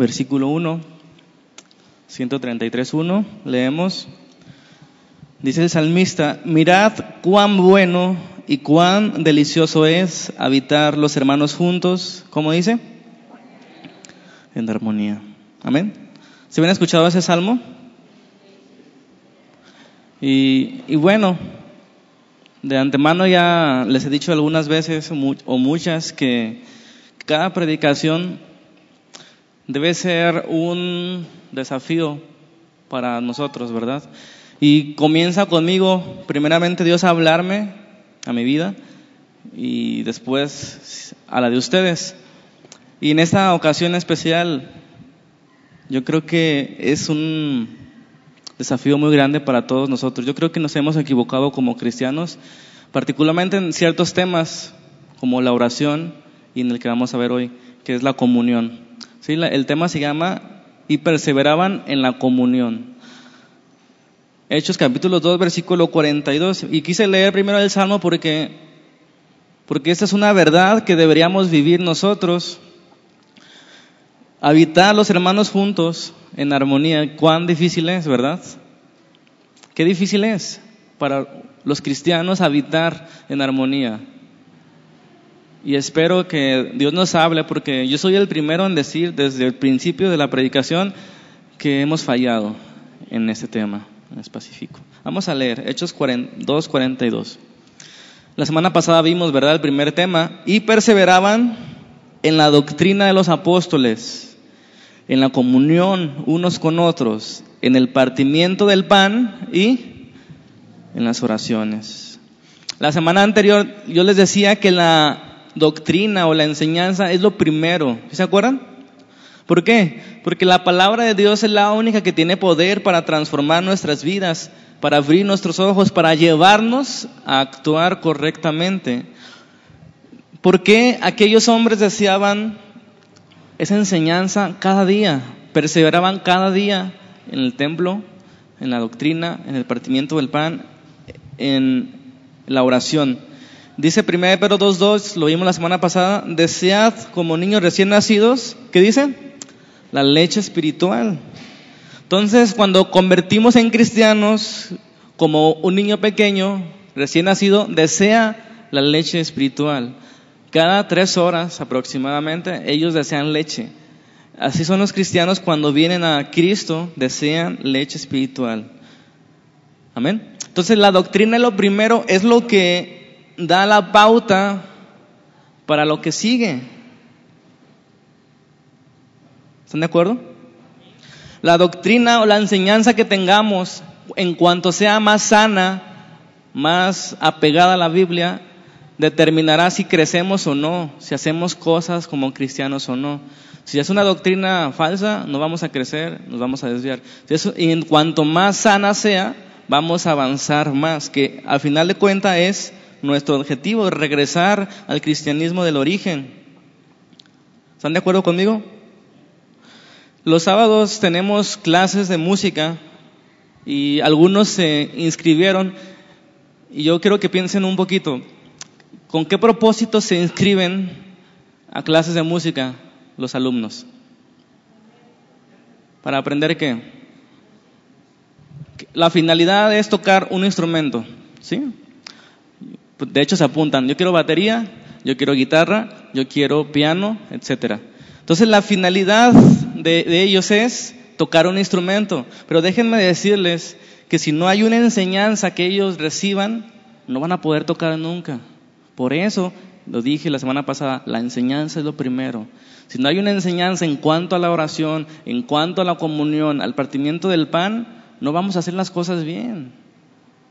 versículo 1, 133.1, leemos. Dice el salmista, mirad cuán bueno y cuán delicioso es habitar los hermanos juntos, ¿cómo dice? En armonía. Amén. ¿Se habían escuchado ese salmo? Y, y, bueno, de antemano ya les he dicho algunas veces o muchas que cada predicación debe ser un desafío para nosotros, ¿verdad? Y comienza conmigo, primeramente Dios a hablarme a mi vida y después a la de ustedes. Y en esta ocasión especial, yo creo que es un desafío muy grande para todos nosotros. Yo creo que nos hemos equivocado como cristianos, particularmente en ciertos temas como la oración y en el que vamos a ver hoy, que es la comunión. ¿Sí? el tema se llama y perseveraban en la comunión. Hechos capítulo 2, versículo 42. Y quise leer primero el Salmo porque, porque esta es una verdad que deberíamos vivir nosotros. Habitar los hermanos juntos en armonía. Cuán difícil es, ¿verdad? Qué difícil es para los cristianos habitar en armonía. Y espero que Dios nos hable porque yo soy el primero en decir desde el principio de la predicación que hemos fallado en este tema específico. Vamos a leer Hechos 2, 42. La semana pasada vimos, ¿verdad?, el primer tema, y perseveraban en la doctrina de los apóstoles en la comunión unos con otros, en el partimiento del pan y en las oraciones. La semana anterior yo les decía que la doctrina o la enseñanza es lo primero. ¿Se acuerdan? ¿Por qué? Porque la palabra de Dios es la única que tiene poder para transformar nuestras vidas, para abrir nuestros ojos, para llevarnos a actuar correctamente. ¿Por qué aquellos hombres deseaban esa enseñanza cada día, perseveraban cada día en el templo, en la doctrina, en el partimiento del pan, en la oración. Dice 1 Pedro 2.2, lo vimos la semana pasada, desead como niños recién nacidos, ¿qué dice? La leche espiritual. Entonces, cuando convertimos en cristianos, como un niño pequeño, recién nacido, desea la leche espiritual. Cada tres horas aproximadamente ellos desean leche. Así son los cristianos cuando vienen a Cristo, desean leche espiritual. Amén. Entonces la doctrina lo primero, es lo que da la pauta para lo que sigue. ¿Están de acuerdo? La doctrina o la enseñanza que tengamos, en cuanto sea más sana, más apegada a la Biblia, determinará si crecemos o no, si hacemos cosas como cristianos o no. Si es una doctrina falsa, no vamos a crecer, nos vamos a desviar. y en cuanto más sana sea, vamos a avanzar más, que al final de cuentas es nuestro objetivo, regresar al cristianismo del origen. ¿Están de acuerdo conmigo? Los sábados tenemos clases de música y algunos se inscribieron y yo quiero que piensen un poquito. ¿Con qué propósito se inscriben a clases de música los alumnos? ¿Para aprender qué? La finalidad es tocar un instrumento, ¿sí? De hecho se apuntan, yo quiero batería, yo quiero guitarra, yo quiero piano, etc. Entonces la finalidad de, de ellos es tocar un instrumento, pero déjenme decirles que si no hay una enseñanza que ellos reciban, no van a poder tocar nunca. Por eso, lo dije la semana pasada, la enseñanza es lo primero. Si no hay una enseñanza en cuanto a la oración, en cuanto a la comunión, al partimiento del pan, no vamos a hacer las cosas bien.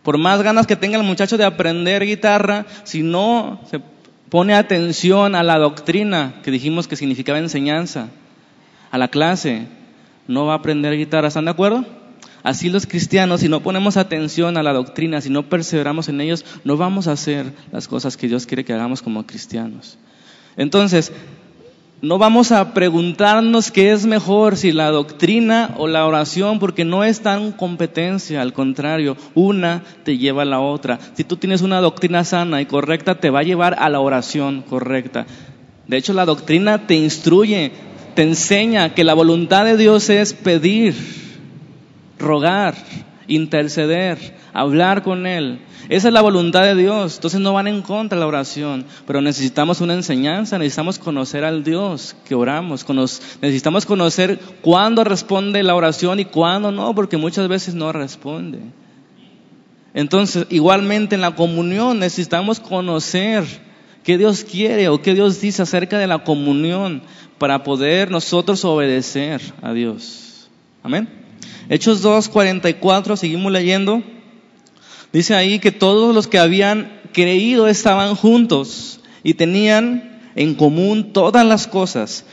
Por más ganas que tenga el muchacho de aprender guitarra, si no se pone atención a la doctrina que dijimos que significaba enseñanza, a la clase, no va a aprender guitarra. ¿Están de acuerdo? Así los cristianos, si no ponemos atención a la doctrina, si no perseveramos en ellos, no vamos a hacer las cosas que Dios quiere que hagamos como cristianos. Entonces, no vamos a preguntarnos qué es mejor, si la doctrina o la oración, porque no es tan competencia, al contrario, una te lleva a la otra. Si tú tienes una doctrina sana y correcta, te va a llevar a la oración correcta. De hecho, la doctrina te instruye, te enseña que la voluntad de Dios es pedir, rogar, interceder, hablar con Él. Esa es la voluntad de Dios. Entonces no van en contra de la oración, pero necesitamos una enseñanza, necesitamos conocer al Dios que oramos, necesitamos conocer cuándo responde la oración y cuándo no, porque muchas veces no responde. Entonces, igualmente en la comunión necesitamos conocer qué Dios quiere o qué Dios dice acerca de la comunión para poder nosotros obedecer a Dios. Amén. Hechos 2, 44, seguimos leyendo. Dice ahí que todos los que habían creído estaban juntos y tenían en común todas las cosas.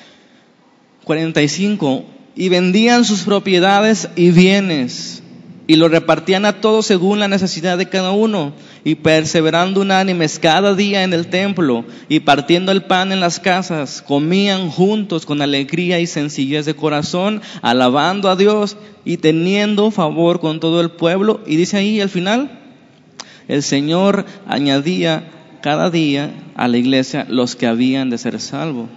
45. Y vendían sus propiedades y bienes y lo repartían a todos según la necesidad de cada uno y perseverando unánimes cada día en el templo y partiendo el pan en las casas, comían juntos con alegría y sencillez de corazón, alabando a Dios y teniendo favor con todo el pueblo. Y dice ahí al final, el Señor añadía cada día a la iglesia los que habían de ser salvos.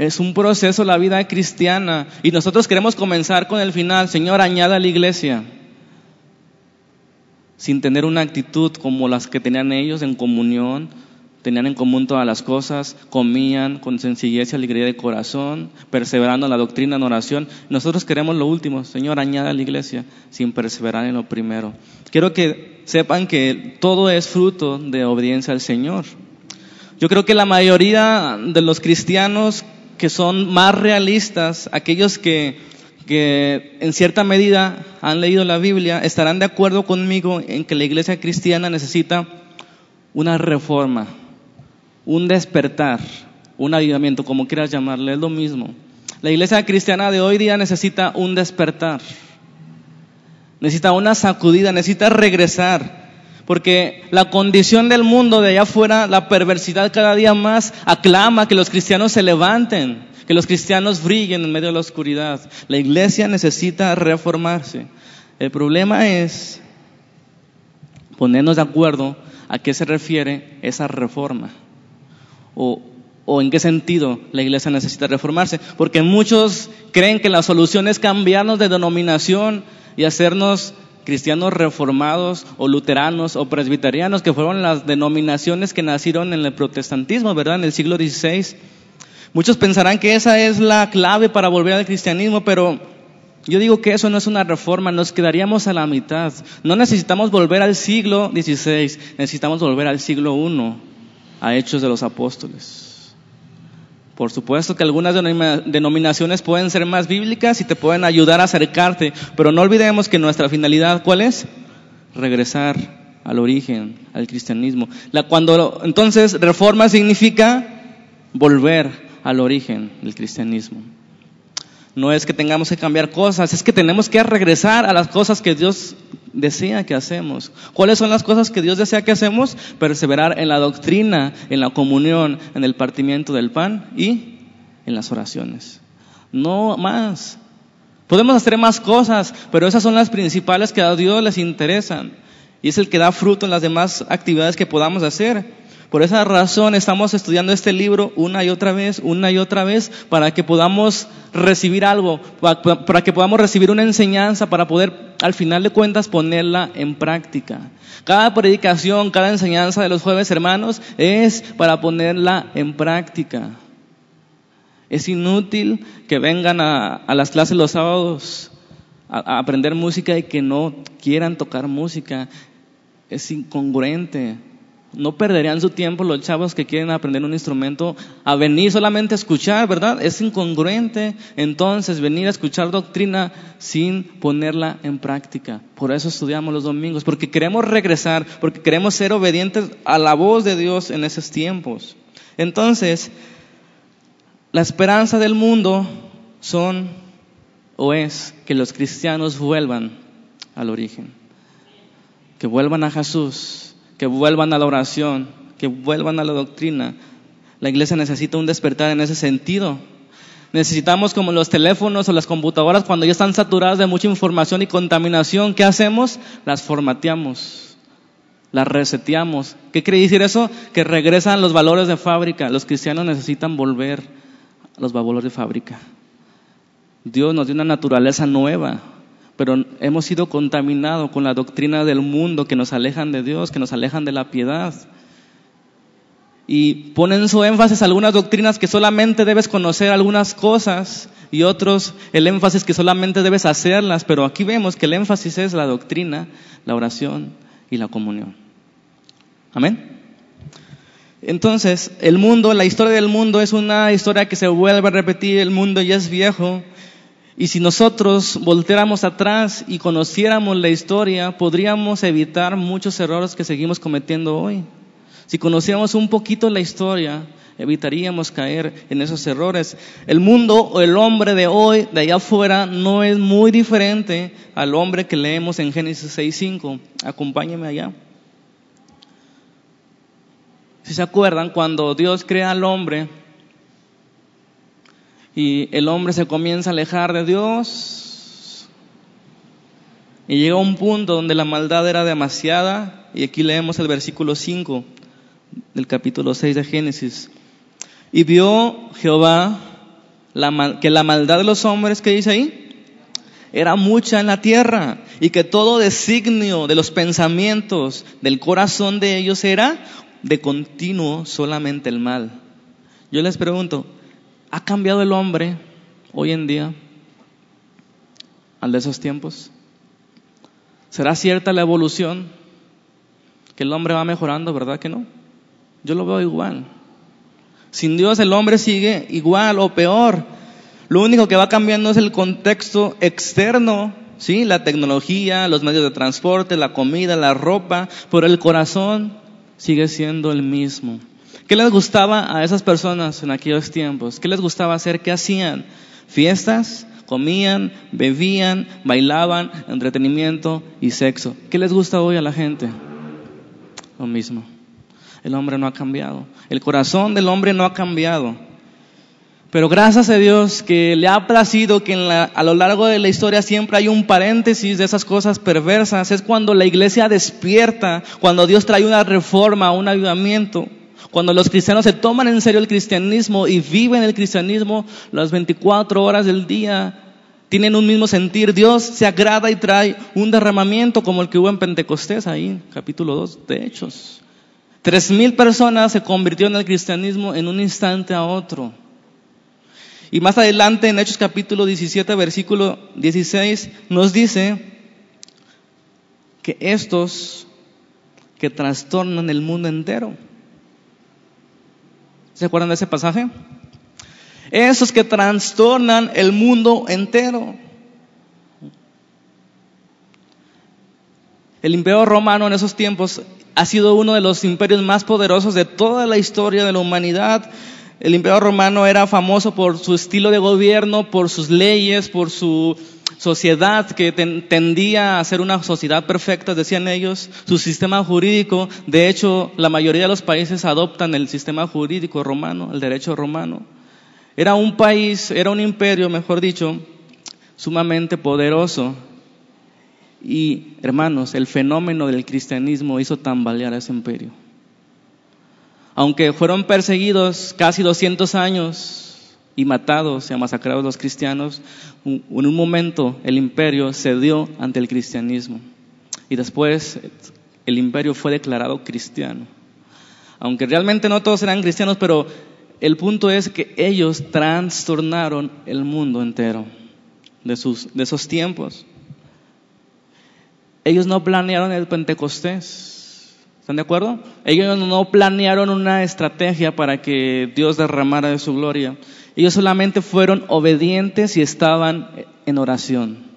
Es un proceso la vida cristiana y nosotros queremos comenzar con el final. Señor, añada a la iglesia sin tener una actitud como las que tenían ellos en comunión, tenían en común todas las cosas, comían con sencillez y alegría de corazón, perseverando en la doctrina, en oración. Nosotros queremos lo último, Señor, añada a la iglesia sin perseverar en lo primero. Quiero que sepan que todo es fruto de obediencia al Señor. Yo creo que la mayoría de los cristianos que son más realistas, aquellos que, que en cierta medida han leído la Biblia, estarán de acuerdo conmigo en que la iglesia cristiana necesita una reforma, un despertar, un avivamiento, como quieras llamarle, es lo mismo. La iglesia cristiana de hoy día necesita un despertar, necesita una sacudida, necesita regresar, porque la condición del mundo de allá afuera, la perversidad cada día más aclama que los cristianos se levanten, que los cristianos brillen en medio de la oscuridad. La iglesia necesita reformarse. El problema es ponernos de acuerdo a qué se refiere esa reforma o, o en qué sentido la iglesia necesita reformarse. Porque muchos creen que la solución es cambiarnos de denominación y hacernos cristianos reformados o luteranos o presbiterianos, que fueron las denominaciones que nacieron en el protestantismo, ¿verdad? En el siglo XVI. Muchos pensarán que esa es la clave para volver al cristianismo, pero yo digo que eso no es una reforma, nos quedaríamos a la mitad. No necesitamos volver al siglo XVI, necesitamos volver al siglo I, a Hechos de los Apóstoles. Por supuesto que algunas denominaciones pueden ser más bíblicas y te pueden ayudar a acercarte, pero no olvidemos que nuestra finalidad, ¿cuál es? Regresar al origen, al cristianismo. La, cuando entonces reforma significa volver al origen del cristianismo. No es que tengamos que cambiar cosas, es que tenemos que regresar a las cosas que Dios desea que hacemos. ¿Cuáles son las cosas que Dios desea que hacemos? Perseverar en la doctrina, en la comunión, en el partimiento del pan y en las oraciones. No más. Podemos hacer más cosas, pero esas son las principales que a Dios les interesan. Y es el que da fruto en las demás actividades que podamos hacer. Por esa razón estamos estudiando este libro una y otra vez, una y otra vez, para que podamos recibir algo, para que podamos recibir una enseñanza, para poder al final de cuentas ponerla en práctica. Cada predicación, cada enseñanza de los jueves hermanos es para ponerla en práctica. Es inútil que vengan a, las clases los sábados a aprender música y que no quieran tocar música. Es incongruente. No perderían su tiempo los chavos que quieren aprender un instrumento a venir solamente a escuchar, ¿verdad? Es incongruente entonces venir a escuchar doctrina sin ponerla en práctica. Por eso estudiamos los domingos, porque queremos regresar, porque queremos ser obedientes a la voz de Dios en esos tiempos. Entonces, la esperanza del mundo son o es que los cristianos vuelvan al origen, que vuelvan a Jesús que vuelvan a la oración, que vuelvan a la doctrina. La iglesia necesita un despertar en ese sentido. Necesitamos como los teléfonos o las computadoras cuando ya están saturadas de mucha información y contaminación, ¿qué hacemos? Las formateamos, las reseteamos. ¿Qué quiere decir eso? Que regresan los valores de fábrica. Los cristianos necesitan volver a los babolos de fábrica. Dios nos dio una naturaleza nueva, pero hemos sido contaminados con la doctrina del mundo que nos alejan de Dios, que nos alejan de la piedad. Y ponen su énfasis algunas doctrinas que solamente debes conocer algunas cosas y otros el énfasis que solamente debes hacerlas, pero aquí vemos que el énfasis es la doctrina, la oración y la comunión. Amén. Entonces, el mundo, la historia del mundo es una historia que se vuelve a repetir, el mundo ya es viejo, y si nosotros volteáramos atrás y conociéramos la historia, podríamos evitar muchos errores que seguimos cometiendo hoy. Si conociéramos un poquito la historia, evitaríamos caer en esos errores. El mundo o el hombre de hoy, de allá afuera, no es muy diferente al hombre que leemos en Génesis 6.5. Acompáñeme allá. Si se acuerdan, cuando Dios crea al hombre, y el hombre se comienza a alejar de Dios. Y llega un punto donde la maldad era demasiada. Y aquí leemos el versículo 5 del capítulo 6 de Génesis. Y vio Jehová que la maldad de los hombres, que dice ahí? Era mucha en la tierra y que todo designio de los pensamientos del corazón de ellos era de continuo solamente el mal. Yo les pregunto, ¿Ha cambiado el hombre hoy en día al de esos tiempos? ¿Será cierta la evolución? Que el hombre va mejorando, ¿verdad que no? Yo lo veo igual. Sin Dios el hombre sigue igual o peor. Lo único que va cambiando es el contexto externo, ¿sí? La tecnología, los medios de transporte, la comida, la ropa, pero el corazón sigue siendo el mismo. ¿Qué les gustaba a esas personas en aquellos tiempos? ¿Qué les gustaba hacer? ¿Qué hacían? Fiestas, comían, bebían, bailaban, entretenimiento y sexo. ¿Qué les gusta hoy a la gente? Lo mismo. El hombre no ha cambiado. El corazón del hombre no ha cambiado. Pero gracias a Dios que le ha placido que a lo largo de la historia siempre hay un paréntesis de esas cosas perversas. Es cuando la iglesia despierta, cuando Dios trae una reforma, un avivamiento. Cuando los cristianos se toman en serio el cristianismo y viven el cristianismo las 24 horas del día, tienen un mismo sentir, Dios se agrada y trae un derramamiento como el que hubo en Pentecostés, ahí, capítulo 2 de Hechos. Tres mil personas se convirtieron en el cristianismo en un instante a otro. Y más adelante en Hechos capítulo 17, versículo 16, nos dice que estos que trastornan el mundo entero, ¿Se acuerdan de ese pasaje? Esos que trastornan el mundo entero. El imperio romano en esos tiempos ha sido uno de los imperios más poderosos de toda la historia de la humanidad. El imperio romano era famoso por su estilo de gobierno, por sus leyes, por su sociedad que tendía a ser una sociedad perfecta, decían ellos, su sistema jurídico, de hecho la mayoría de los países adoptan el sistema jurídico romano, el derecho romano. Era un país, era un imperio, mejor dicho, sumamente poderoso. Y hermanos, el fenómeno del cristianismo hizo tambalear a ese imperio. Aunque fueron perseguidos casi 200 años, y matados y masacrados los cristianos, en un momento el imperio cedió ante el cristianismo y después el imperio fue declarado cristiano. Aunque realmente no todos eran cristianos, pero el punto es que ellos trastornaron el mundo entero de, sus, de esos tiempos. Ellos no planearon el Pentecostés. ¿Están de acuerdo? Ellos no planearon una estrategia para que Dios derramara de su gloria. Ellos solamente fueron obedientes y estaban en oración.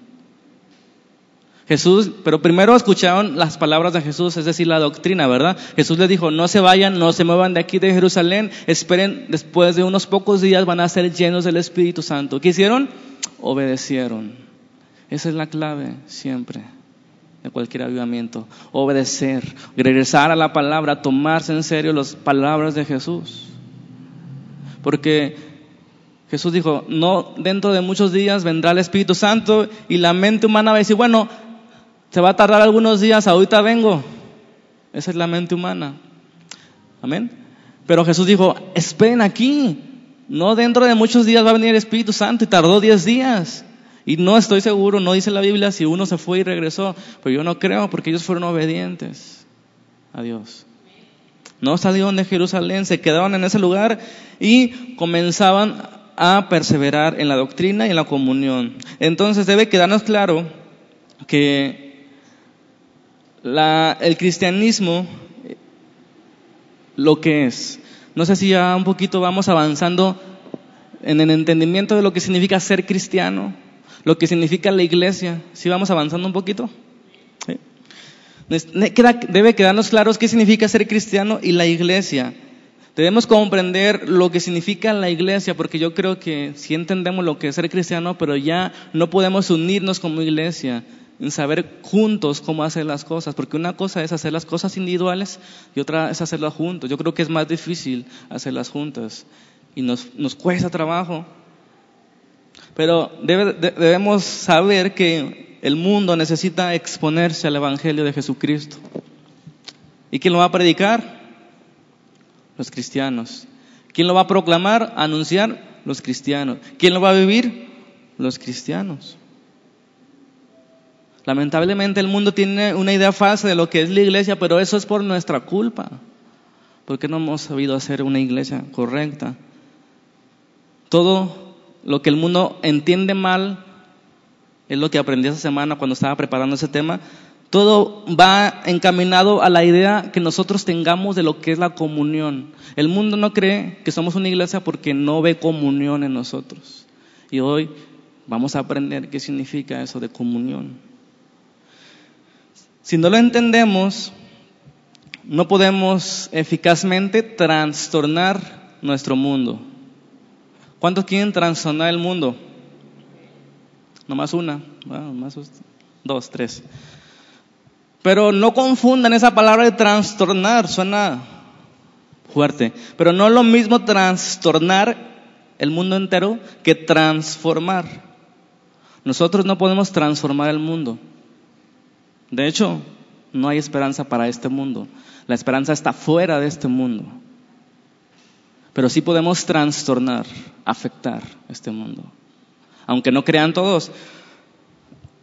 Jesús, pero primero escucharon las palabras de Jesús, es decir, la doctrina, ¿verdad? Jesús les dijo, no se vayan, no se muevan de aquí de Jerusalén, esperen, después de unos pocos días van a ser llenos del Espíritu Santo. ¿Qué hicieron? Obedecieron. Esa es la clave siempre de cualquier avivamiento. Obedecer, regresar a la palabra, tomarse en serio las palabras de Jesús. Porque Jesús dijo, no, dentro de muchos días vendrá el Espíritu Santo y la mente humana va a decir, bueno, se va a tardar algunos días, ahorita vengo. Esa es la mente humana. Amén. Pero Jesús dijo, esperen aquí, No dentro de muchos días va a venir el Espíritu Santo y tardó diez días. Y no estoy seguro, no dice la Biblia si uno se fue y regresó, pero yo no creo porque ellos fueron obedientes a Dios. No salieron de Jerusalén, se quedaron en ese lugar y comenzaban a perseverar en la doctrina y en la comunión. Entonces debe quedarnos claro que el cristianismo, lo que es, no sé si ya un poquito vamos avanzando en el entendimiento de lo que significa ser cristiano, lo que significa la iglesia. ¿Sí vamos avanzando un poquito? Debe quedarnos claros qué significa ser cristiano y la iglesia. Debemos comprender lo que significa la iglesia, porque yo creo que si entendemos lo que es ser cristiano, pero ya no podemos unirnos como iglesia en saber juntos cómo hacer las cosas, porque una cosa es hacer las cosas individuales y otra es hacerlas juntos. Yo creo que es más difícil hacerlas juntas y nos, nos cuesta trabajo. Pero debemos saber que el mundo necesita exponerse al Evangelio de Jesucristo. ¿Y quién lo va a predicar? Los cristianos. ¿Quién lo va a proclamar, anunciar? Los cristianos. ¿Quién lo va a vivir? Los cristianos. Lamentablemente el mundo tiene una idea falsa de lo que es la iglesia, pero eso es por nuestra culpa. Porque no hemos sabido hacer una iglesia correcta. Todo lo que el mundo entiende mal, es lo que aprendí esa semana cuando estaba preparando ese tema, todo va encaminado a la idea que nosotros tengamos de lo que es la comunión. El mundo no cree que somos una iglesia porque no ve comunión en nosotros. Y hoy vamos a aprender qué significa eso de comunión. Si no lo entendemos, no podemos eficazmente trastornar nuestro mundo. ¿Cuántos quieren trastornar el mundo? Nomás una, más dos, tres. Pero no confundan esa palabra de trastornar, suena fuerte. Pero no es lo mismo trastornar el mundo entero que transformar. Nosotros no podemos transformar el mundo. De hecho, no hay esperanza para este mundo. La esperanza está fuera de este mundo. Pero sí podemos trastornar, afectar este mundo. Aunque no crean todos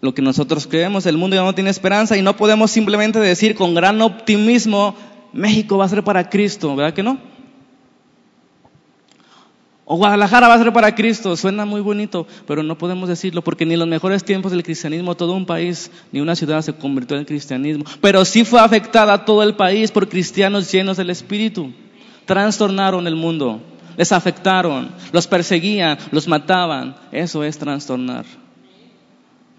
lo que nosotros creemos, el mundo ya no tiene esperanza y no podemos simplemente decir con gran optimismo, México va a ser para Cristo, ¿verdad que no? O Guadalajara va a ser para Cristo, suena muy bonito, pero no podemos decirlo porque ni en los mejores tiempos del cristianismo todo un país ni una ciudad se convirtió en cristianismo, pero sí fue afectada todo el país por cristianos llenos del Espíritu trastornaron el mundo, les afectaron, los perseguían, los mataban. Eso es trastornar.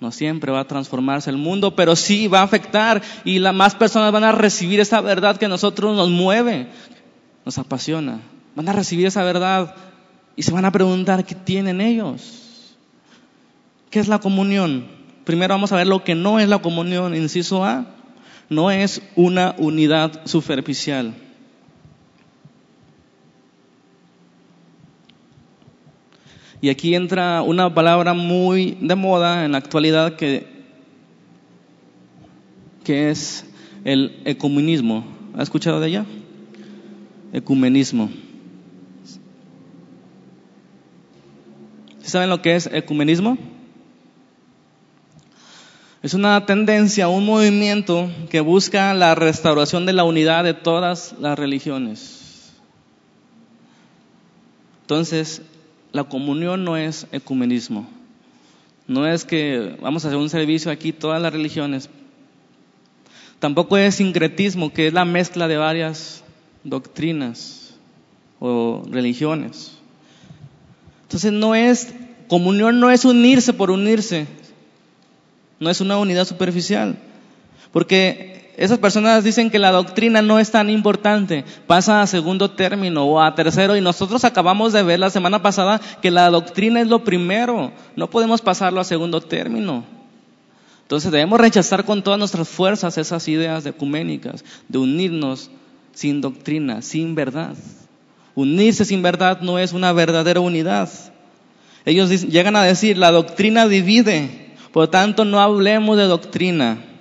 No siempre va a transformarse el mundo, pero sí va a afectar y las más personas van a recibir esa verdad que a nosotros nos mueve, nos apasiona. Van a recibir esa verdad y se van a preguntar qué tienen ellos. ¿Qué es la comunión? Primero vamos a ver lo que no es la comunión. Inciso A, no es una unidad superficial. Y aquí entra una palabra muy de moda en la actualidad que, que es el ecumenismo. ¿Ha escuchado de ella? Ecumenismo. ¿Saben lo que es ecumenismo? Es una tendencia, un movimiento que busca la restauración de la unidad de todas las religiones. Entonces, la comunión no es ecumenismo. No es que vamos a hacer un servicio aquí todas las religiones. Tampoco es sincretismo, que es la mezcla de varias doctrinas o religiones. Entonces no es, comunión no es unirse por unirse, no es una unidad superficial. Porque esas personas dicen que la doctrina no es tan importante, pasa a segundo término o a tercero y nosotros acabamos de ver la semana pasada que la doctrina es lo primero, no podemos pasarlo a segundo término. Entonces debemos rechazar con todas nuestras fuerzas esas ideas ecuménicas, de unirnos sin doctrina, sin verdad. Unirse sin verdad no es una verdadera unidad. Ellos llegan a decir, la doctrina divide, por tanto no hablemos de doctrina.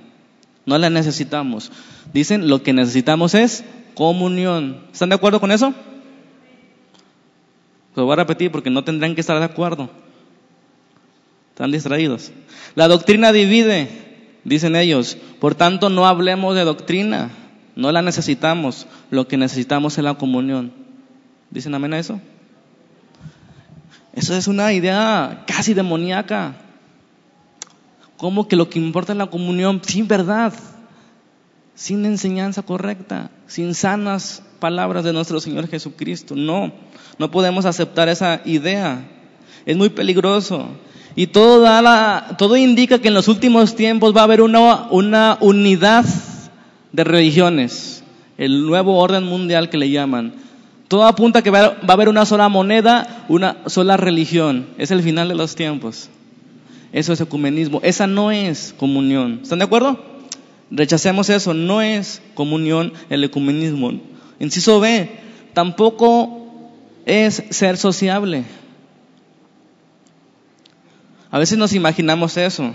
No la necesitamos. Dicen, lo que necesitamos es comunión. ¿Están de acuerdo con eso? Lo voy a repetir porque no tendrán que estar de acuerdo. Están distraídos. La doctrina divide, dicen ellos. Por tanto, no hablemos de doctrina. No la necesitamos. Lo que necesitamos es la comunión. ¿Dicen amén a eso? Eso es una idea casi demoníaca. ¿Cómo que lo que importa es la comunión sin verdad? Sin enseñanza correcta, sin sanas palabras de nuestro Señor Jesucristo. No, no podemos aceptar esa idea. Es muy peligroso. Y todo, da todo indica que en los últimos tiempos va a haber una, una unidad de religiones, el nuevo orden mundial que le llaman. Todo apunta a que va a haber una sola moneda, una sola religión. Es el final de los tiempos. Eso es ecumenismo. Esa no es comunión. ¿Están de acuerdo? Rechacemos eso. No es comunión el ecumenismo. Inciso B, tampoco es ser sociable. A veces nos imaginamos eso.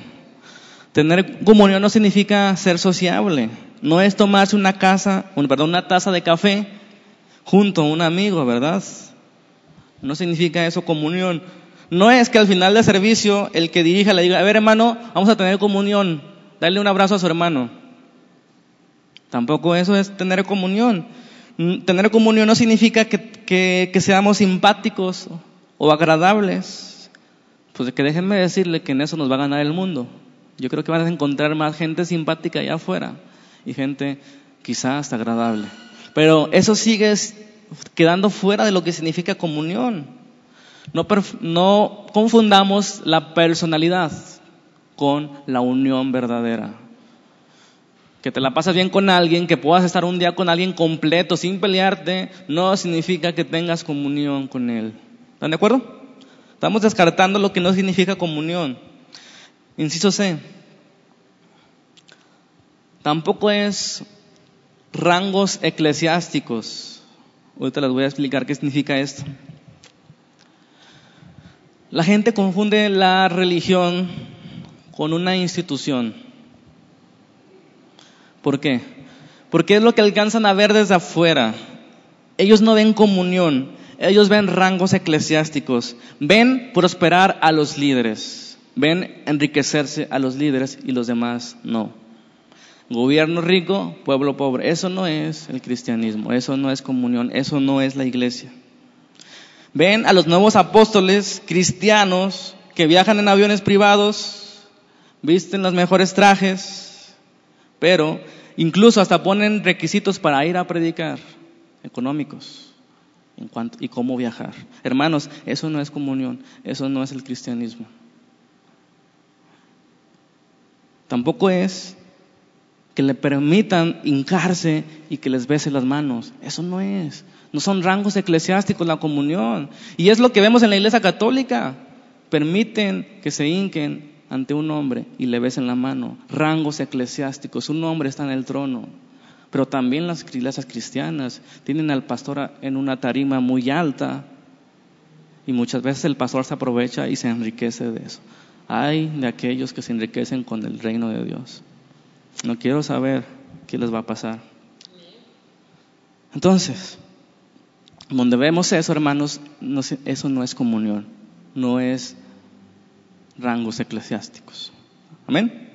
Tener comunión no significa ser sociable. No es tomarse una casa, perdón, una taza de café junto a un amigo, ¿verdad? No significa eso comunión. No es que al final del servicio el que dirija le diga, a ver hermano, vamos a tener comunión, dale un abrazo a su hermano. Tampoco eso es tener comunión. Mm, tener comunión no significa que, seamos simpáticos o agradables. Pues que déjenme decirle que en eso nos va a ganar el mundo. Yo creo que van a encontrar más gente simpática allá afuera y gente quizás hasta agradable. Pero eso sigue quedando fuera de lo que significa comunión. No, no confundamos la personalidad con la unión verdadera. Que te la pasas bien con alguien, que puedas estar un día con alguien completo sin pelearte, no significa que tengas comunión con él. ¿Están de acuerdo? Estamos descartando lo que no significa comunión. Inciso C. Tampoco es rangos eclesiásticos. Ahorita les voy a explicar qué significa esto. La gente confunde la religión con una institución. ¿Por qué? Porque es lo que alcanzan a ver desde afuera. Ellos no ven comunión, ellos ven rangos eclesiásticos, ven prosperar a los líderes, ven enriquecerse a los líderes y los demás no. Gobierno rico, pueblo pobre. Eso no es el cristianismo, eso no es comunión, eso no es la iglesia. Ven a los nuevos apóstoles cristianos que viajan en aviones privados, visten los mejores trajes, pero incluso hasta ponen requisitos para ir a predicar, económicos, y cómo viajar. Hermanos, eso no es comunión, eso no es el cristianismo. Tampoco es que le permitan hincarse y que les bese las manos. Eso no es. No son rangos eclesiásticos la comunión. Y es lo que vemos en la iglesia católica. Permiten que se hinquen ante un hombre y le besen la mano. Rangos eclesiásticos. Un hombre está en el trono. Pero también las iglesias cristianas tienen al pastor en una tarima muy alta. Y muchas veces el pastor se aprovecha y se enriquece de eso. Hay de aquellos que se enriquecen con el reino de Dios. No quiero saber qué les va a pasar. Entonces, donde vemos eso, hermanos, eso no es comunión, no es rangos eclesiásticos. Amén.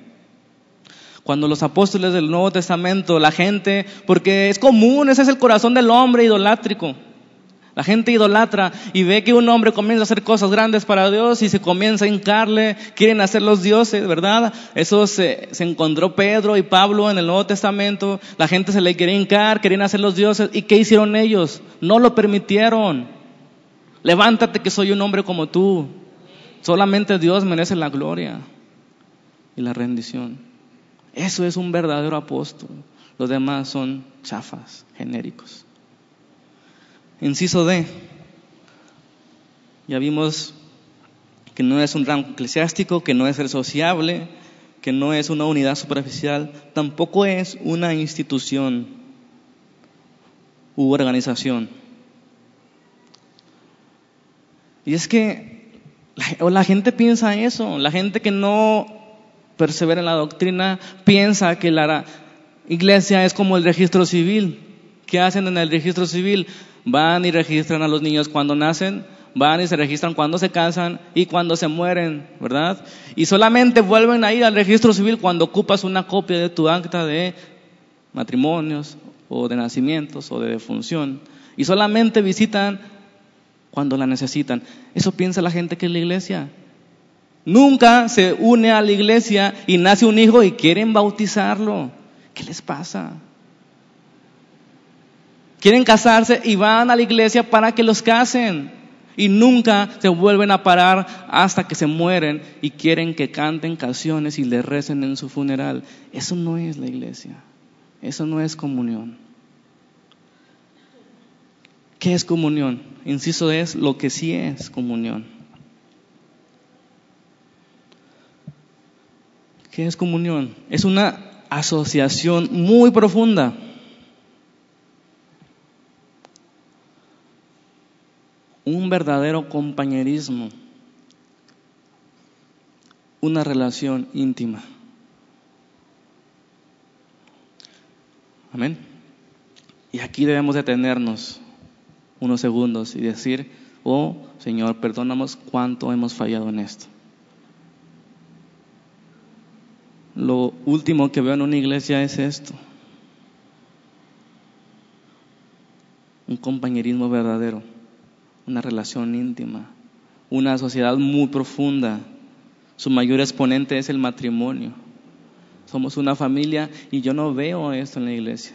Cuando los apóstoles del Nuevo Testamento, la gente, porque es común, ese es el corazón del hombre idolátrico. La gente idolatra y ve que un hombre comienza a hacer cosas grandes para Dios y se comienza a hincarle, quieren hacer los dioses, ¿verdad? Eso se, encontró Pedro y Pablo en el Nuevo Testamento, la gente se le quería hincar, querían hacer los dioses y ¿qué hicieron ellos? No lo permitieron. Levántate que soy un hombre como tú. Solamente Dios merece la gloria y la rendición. Eso es un verdadero apóstol. Los demás son chafas, genéricos. Inciso D. Ya vimos que no es un rango eclesiástico, que no es el sociable, que no es una unidad superficial, tampoco es una institución u organización. Y es que la, gente piensa eso, la gente que no persevera en la doctrina piensa que la iglesia es como el registro civil. ¿Qué hacen en el registro civil? Van y registran a los niños cuando nacen, van y se registran cuando se casan y cuando se mueren, ¿verdad? Y solamente vuelven a ir al registro civil cuando ocupas una copia de tu acta de matrimonios o de nacimientos o de defunción. Y solamente visitan cuando la necesitan. Eso piensa la gente que es la iglesia. Nunca se une a la iglesia y nace un hijo y quieren bautizarlo. ¿Qué les pasa? Quieren casarse y van a la iglesia para que los casen. Y nunca se vuelven a parar hasta que se mueren y quieren que canten canciones y le recen en su funeral. Eso no es la iglesia. Eso no es comunión. ¿Qué es comunión? Inciso es lo que sí es comunión. ¿Qué es comunión? Es una asociación muy profunda. Un verdadero compañerismo. Una relación íntima. Amén. Y aquí debemos detenernos unos segundos y decir, oh Señor, perdónanos cuánto hemos fallado en esto. Lo último que veo en una iglesia es esto. Un compañerismo verdadero, una relación íntima, una sociedad muy profunda. Su mayor exponente es el matrimonio. Somos una familia y yo no veo esto en la iglesia.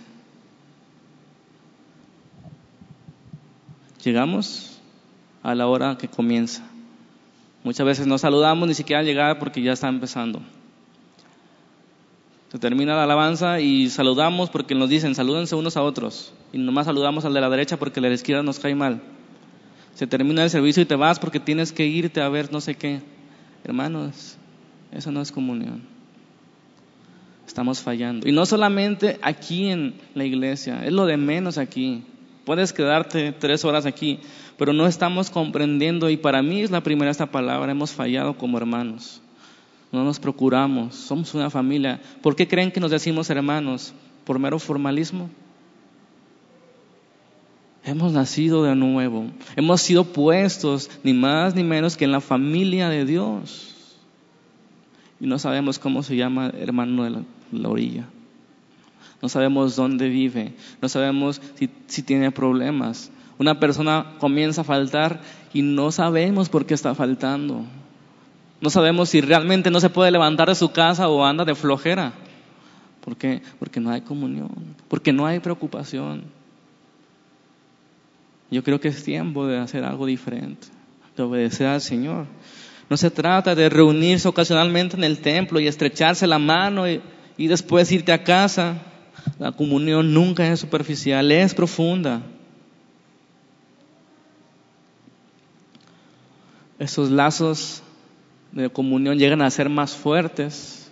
Llegamos a la hora que comienza. Muchas veces no saludamos ni siquiera al llegar porque ya está empezando. Se termina la alabanza y saludamos porque nos dicen salúdense unos a otros. Y nomás saludamos al de la derecha porque el de la izquierda nos cae mal. Se termina el servicio y te vas porque tienes que irte a ver no sé qué. Hermanos, eso no es comunión. Estamos fallando. Y no solamente aquí en la iglesia, es lo de menos aquí. Puedes quedarte tres horas aquí, pero no estamos comprendiendo y para mí es la primera esta palabra, hemos fallado como hermanos. No nos procuramos, somos una familia. ¿Por qué creen que nos decimos hermanos? ¿Por mero formalismo? Hemos nacido de nuevo, hemos sido puestos ni más ni menos que en la familia de Dios. Y no sabemos cómo se llama hermano de la orilla no sabemos dónde vive, no sabemos si, tiene problemas. Una persona comienza a faltar y no sabemos por qué está faltando. No sabemos si realmente no se puede levantar de su casa o anda de flojera. ¿Por qué? Porque no hay comunión, porque no hay preocupación. Yo creo que es tiempo de hacer algo diferente, de obedecer al Señor. No se trata de reunirse ocasionalmente en el templo y estrecharse la mano y, después irte a casa. La comunión nunca es superficial, es profunda. Esos lazos de comunión llegan a ser más fuertes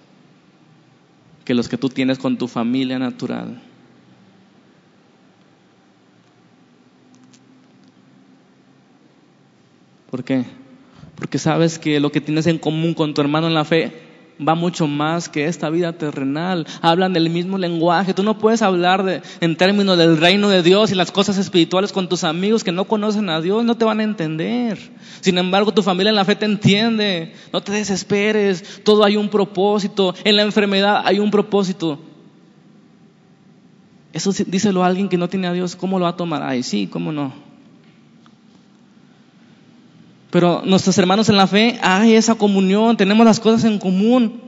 que los que tú tienes con tu familia natural. ¿Por qué? Porque sabes que lo que tienes en común con tu hermano en la fe va mucho más que esta vida terrenal. Hablan del mismo lenguaje. Tú no puedes hablar de, en términos del reino de Dios y las cosas espirituales con tus amigos que no conocen a Dios, no te van a entender. Sin embargo, tu familia en la fe te entiende. No te desesperes. Todo hay un propósito. En la enfermedad hay un propósito. Eso díselo a alguien que no tiene a Dios. ¿Cómo lo va a tomar? Ay, sí, ¿cómo no? Pero nuestros hermanos en la fe, hay esa comunión, tenemos las cosas en común.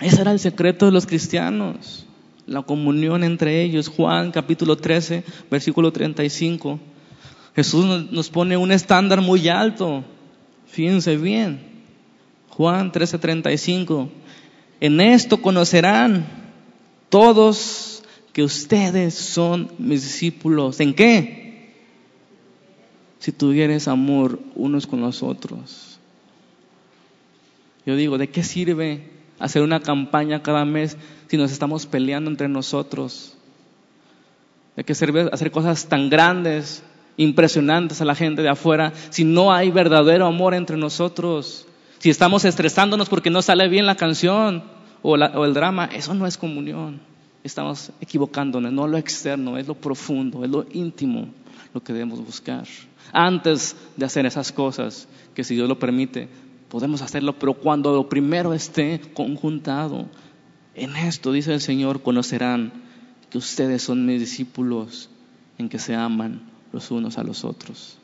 Ese era el secreto de los cristianos, la comunión entre ellos. Juan capítulo 13, versículo 35. Jesús nos pone un estándar muy alto. Fíjense bien. Juan 13, 35. En esto conocerán todos que ustedes son mis discípulos. ¿En qué? Si tuvieres amor unos con los otros. Yo digo, ¿de qué sirve hacer una campaña cada mes si nos estamos peleando entre nosotros? ¿De qué sirve hacer cosas tan grandes, impresionantes a la gente de afuera si no hay verdadero amor entre nosotros? Si estamos estresándonos porque no sale bien la canción o, o el drama, eso no es comunión. estamos equivocándonos, no lo externo, es lo profundo, es lo íntimo lo que debemos buscar. Antes de hacer esas cosas, que si Dios lo permite, podemos hacerlo, pero cuando lo primero esté conjuntado en esto, dice el Señor, conocerán que ustedes son mis discípulos en que se aman los unos a los otros.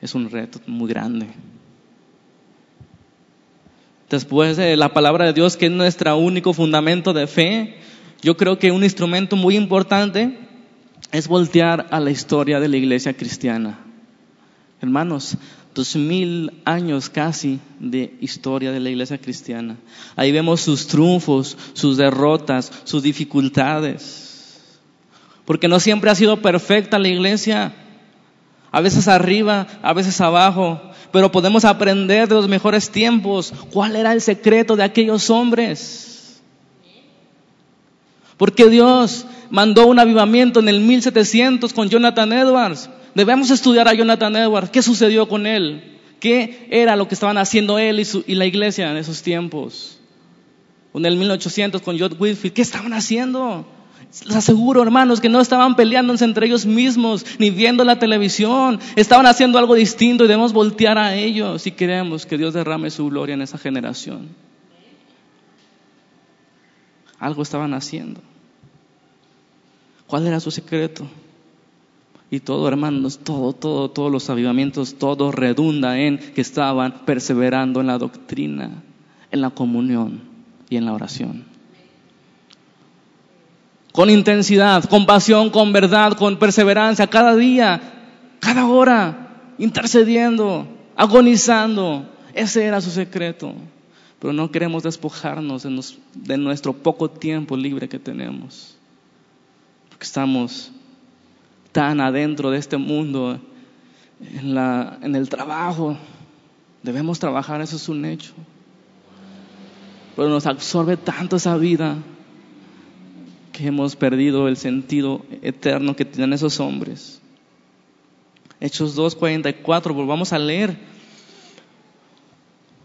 Es un reto muy grande. Después de la palabra de Dios, que es nuestro único fundamento de fe, yo creo que un instrumento muy importante es voltear a la historia de la iglesia cristiana. Hermanos, dos mil años casi de historia de la iglesia cristiana. Ahí vemos sus triunfos, sus derrotas, sus dificultades. Porque no siempre ha sido perfecta la iglesia. A veces arriba, a veces abajo. Pero podemos aprender de los mejores tiempos cuál era el secreto de aquellos hombres. Porque Dios mandó un avivamiento en el 1700 con Jonathan Edwards. Debemos estudiar a Jonathan Edwards. ¿Qué sucedió con él? ¿Qué era lo que estaban haciendo él y, la iglesia en esos tiempos? En el 1800 con John Whitfield. ¿Qué estaban haciendo? Les aseguro, hermanos, que no estaban peleándose entre ellos mismos, ni viendo la televisión. Estaban haciendo algo distinto y debemos voltear a ellos si queremos que Dios derrame su gloria en esa generación. Algo estaban haciendo. ¿Cuál era su secreto? Y todo, hermanos, todo, todo, todos los avivamientos, todo redunda en que estaban perseverando en la doctrina, en la comunión y en la oración. Con intensidad, con pasión, con verdad, con perseverancia, cada día, cada hora, intercediendo, agonizando. Ese era su secreto. Pero no queremos despojarnos de nuestro poco tiempo libre que tenemos estamos tan adentro de este mundo, en, la, en el trabajo. Debemos trabajar, eso es un hecho. Pero nos absorbe tanto esa vida que hemos perdido el sentido eterno que tienen esos hombres. Hechos 2.44, volvamos a leer.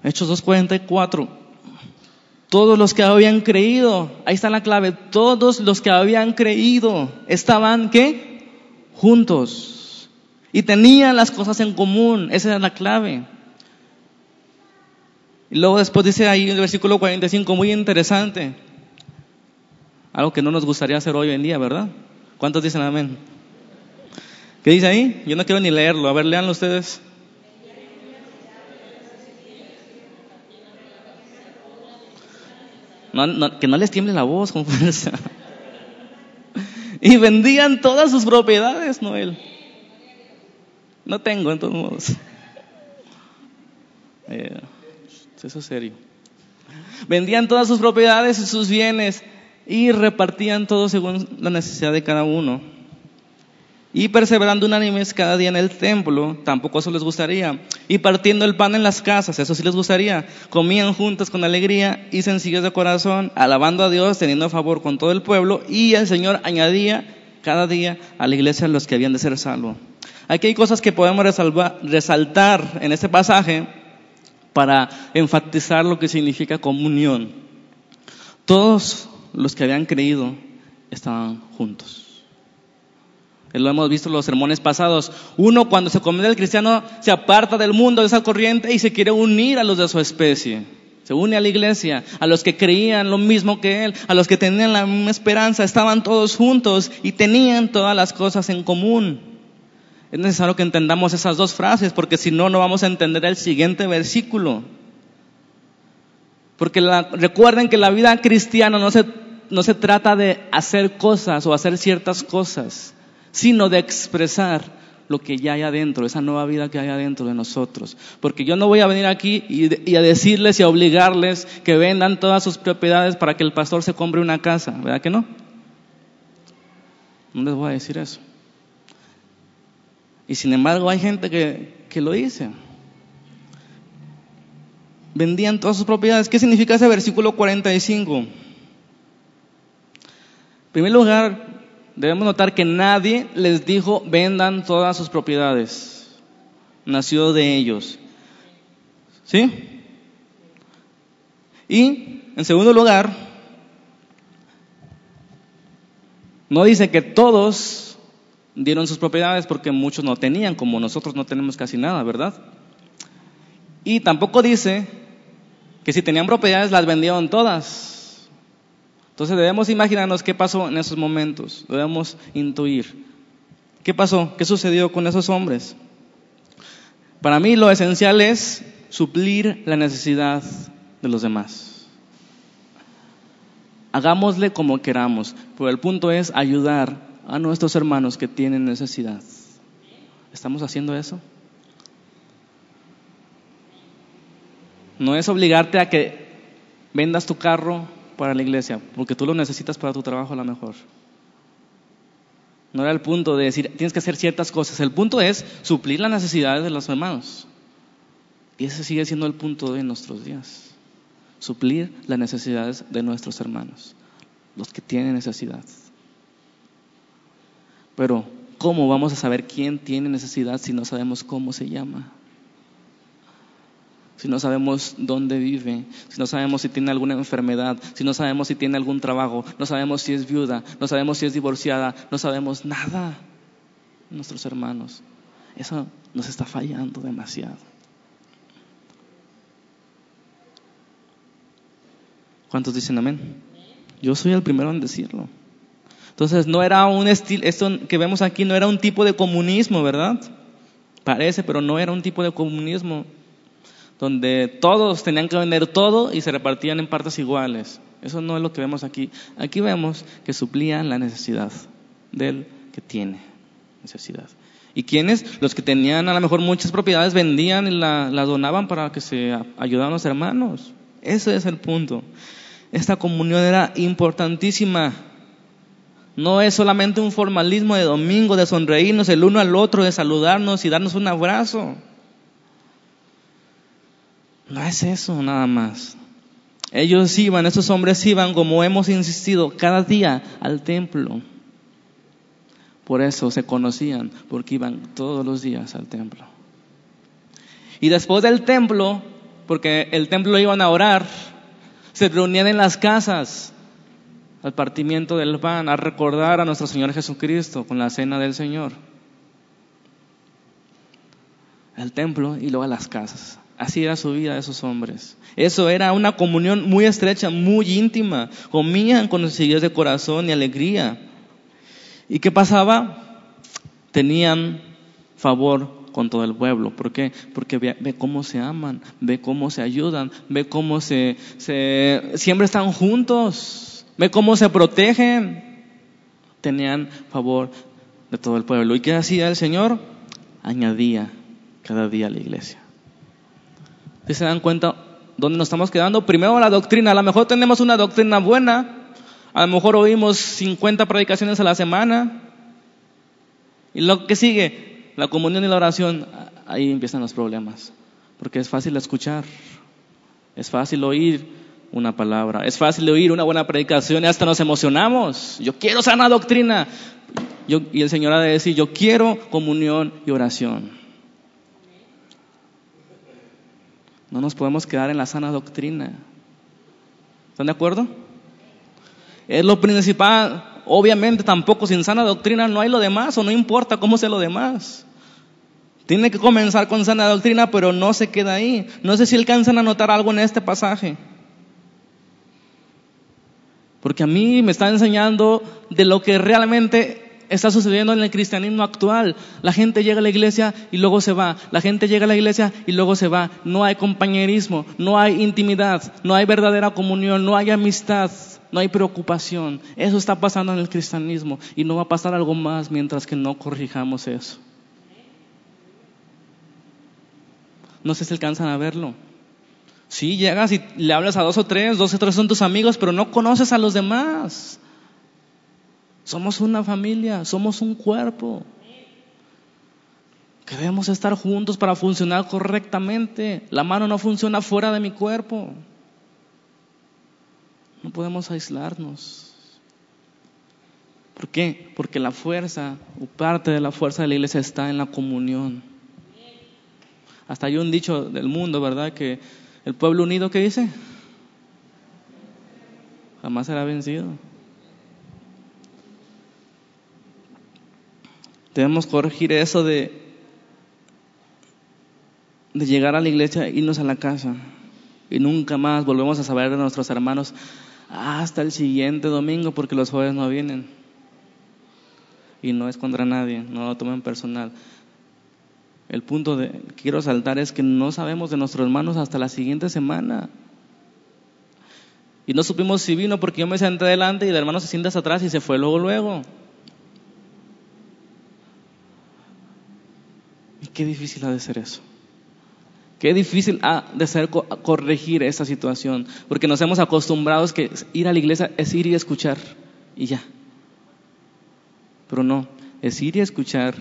Hechos 2.44. Todos los que habían creído, ahí está la clave, todos los que habían creído estaban, ¿qué? Juntos. Y tenían las cosas en común, esa era la clave. Y luego después dice ahí el versículo 45, muy interesante, algo que no nos gustaría hacer hoy en día, ¿verdad? ¿Cuántos dicen amén? ¿Qué dice ahí? Yo no quiero ni leerlo, a ver, leanlo ustedes. Que no les tiemble la voz con fuerza. Y vendían todas sus propiedades, Noel. No tengo, en todos modos. Eh, eso es serio. Vendían todas sus propiedades y sus bienes y repartían todo según la necesidad de cada uno y perseverando unánimes cada día en el templo, tampoco eso les gustaría, y partiendo el pan en las casas, eso sí les gustaría, comían juntas con alegría y sencillos de corazón, alabando a Dios, teniendo favor con todo el pueblo, y el Señor añadía cada día a la iglesia los que habían de ser salvos. Aquí hay cosas que podemos resaltar en este pasaje para enfatizar lo que significa comunión. Todos los que habían creído estaban juntos. Lo hemos visto en los sermones pasados. Uno cuando se convierte el cristiano se aparta del mundo, de esa corriente y se quiere unir a los de su especie. Se une a la iglesia, a los que creían lo mismo que él, a los que tenían la misma esperanza, estaban todos juntos y tenían todas las cosas en común. Es necesario que entendamos esas dos frases porque si no, no vamos a entender el siguiente versículo. Porque recuerden que la vida cristiana no se, no se trata de hacer cosas o hacer ciertas cosas sino de expresar lo que ya hay adentro, esa nueva vida que hay adentro de nosotros. Porque yo no voy a venir aquí y, a decirles y a obligarles que vendan todas sus propiedades para que el pastor se compre una casa, ¿verdad que no? No les voy a decir eso. Y sin embargo hay gente que, que lo dice. Vendían todas sus propiedades. ¿Qué significa ese versículo 45? En primer lugar, debemos notar que nadie les dijo vendan todas sus propiedades. Nació de ellos. ¿Sí? Y, en segundo lugar, No dice que todos dieron sus propiedades porque muchos no tenían, como nosotros no tenemos casi nada, ¿verdad? Y tampoco dice que si tenían propiedades las vendieron todas. Entonces debemos imaginarnos qué pasó en esos momentos, debemos intuir. ¿Qué pasó? ¿Qué sucedió con esos hombres? Para mí lo esencial es suplir la necesidad de los demás. Hagámosle como queramos, pero el punto es ayudar a nuestros hermanos que tienen necesidad. ¿Estamos haciendo eso? No es obligarte a que vendas tu carro para la iglesia, porque tú lo necesitas para tu trabajo a lo mejor. No era el punto de decir, tienes que hacer ciertas cosas. El punto es suplir las necesidades de los hermanos. Y ese sigue siendo el punto de nuestros días. Suplir las necesidades de nuestros hermanos, los que tienen necesidad. Pero, ¿cómo vamos a saber quién tiene necesidad si no sabemos cómo se llama? Si no sabemos dónde vive, si no sabemos si tiene alguna enfermedad, si no sabemos si tiene algún trabajo, no sabemos si es viuda, no sabemos si es divorciada, no sabemos nada. Nuestros hermanos, eso nos está fallando demasiado. ¿Cuántos dicen amén? Yo soy el primero en decirlo. Entonces, no era un estilo, esto que vemos aquí no era un tipo de comunismo, ¿verdad? Parece, pero no era un tipo de comunismo donde todos tenían que vender todo y se repartían en partes iguales. Eso no es lo que vemos aquí. Aquí vemos que suplían la necesidad del que tiene necesidad. ¿Y quiénes? Los que tenían a lo mejor muchas propiedades vendían y las la donaban para que se ayudaran los hermanos. Ese es el punto. Esta comunión era importantísima. No es solamente un formalismo de domingo, de sonreírnos el uno al otro, de saludarnos y darnos un abrazo. No es eso nada más. Ellos iban, esos hombres iban, como hemos insistido, cada día al templo. Por eso se conocían, porque iban todos los días al templo. Y después del templo, porque el templo iban a orar, se reunían en las casas al partimiento del pan, a recordar a nuestro Señor Jesucristo con la cena del Señor. Al templo y luego a las casas. Así era su vida esos hombres. Eso era una comunión muy estrecha, muy íntima. Comían con sencillez de corazón y alegría. ¿Y qué pasaba? Tenían favor con todo el pueblo. ¿Por qué? Porque ve, cómo se aman, ve cómo se ayudan, ve cómo se, se siempre están juntos, ve cómo se protegen. Tenían favor de todo el pueblo. ¿Y qué hacía el Señor? Añadía cada día a la iglesia se dan cuenta dónde nos estamos quedando? Primero la doctrina. A lo mejor tenemos una doctrina buena. A lo mejor oímos 50 predicaciones a la semana. Y lo que sigue, la comunión y la oración, ahí empiezan los problemas. Porque es fácil escuchar. Es fácil oír una palabra. Es fácil oír una buena predicación y hasta nos emocionamos. Yo quiero sana doctrina. y el Señor ha de decir, yo quiero comunión y oración. No nos podemos quedar en la sana doctrina. ¿Están de acuerdo? Es lo principal. Obviamente tampoco sin sana doctrina no hay lo demás o no importa cómo sea lo demás. Tiene que comenzar con sana doctrina, pero no se queda ahí. No sé si alcanzan a notar algo en este pasaje. Porque a mí me está enseñando de lo que realmente está sucediendo en el cristianismo actual. La gente llega a la iglesia y luego se va. La gente llega a la iglesia y luego se va. No hay compañerismo, no hay intimidad, no hay verdadera comunión, no hay amistad, no hay preocupación. Eso está pasando en el cristianismo y no va a pasar algo más mientras que no corrijamos eso. No sé si alcanzan a verlo. Sí, llegas y le hablas a dos o tres, dos o tres son tus amigos, pero no conoces a los demás. Somos una familia, somos un cuerpo. Que debemos estar juntos para funcionar correctamente. La mano no funciona fuera de mi cuerpo. No podemos aislarnos. ¿Por qué? Porque la fuerza, o parte de la fuerza de la iglesia está en la comunión. Hasta hay un dicho del mundo, ¿verdad? Que el pueblo unido, ¿qué dice? Jamás será vencido. Debemos corregir eso de, de llegar a la iglesia, irnos a la casa y nunca más volvemos a saber de nuestros hermanos hasta el siguiente domingo porque los jueves no vienen. Y no es contra nadie, no lo tomen personal. El punto de quiero saltar es que no sabemos de nuestros hermanos hasta la siguiente semana. Y no supimos si vino porque yo me senté delante y el hermano se sienta atrás y se fue luego, luego. Qué difícil ha de ser eso. Qué difícil ha de ser corregir esa situación, porque nos hemos acostumbrado que ir a la iglesia es ir y escuchar y ya. Pero no, es ir y escuchar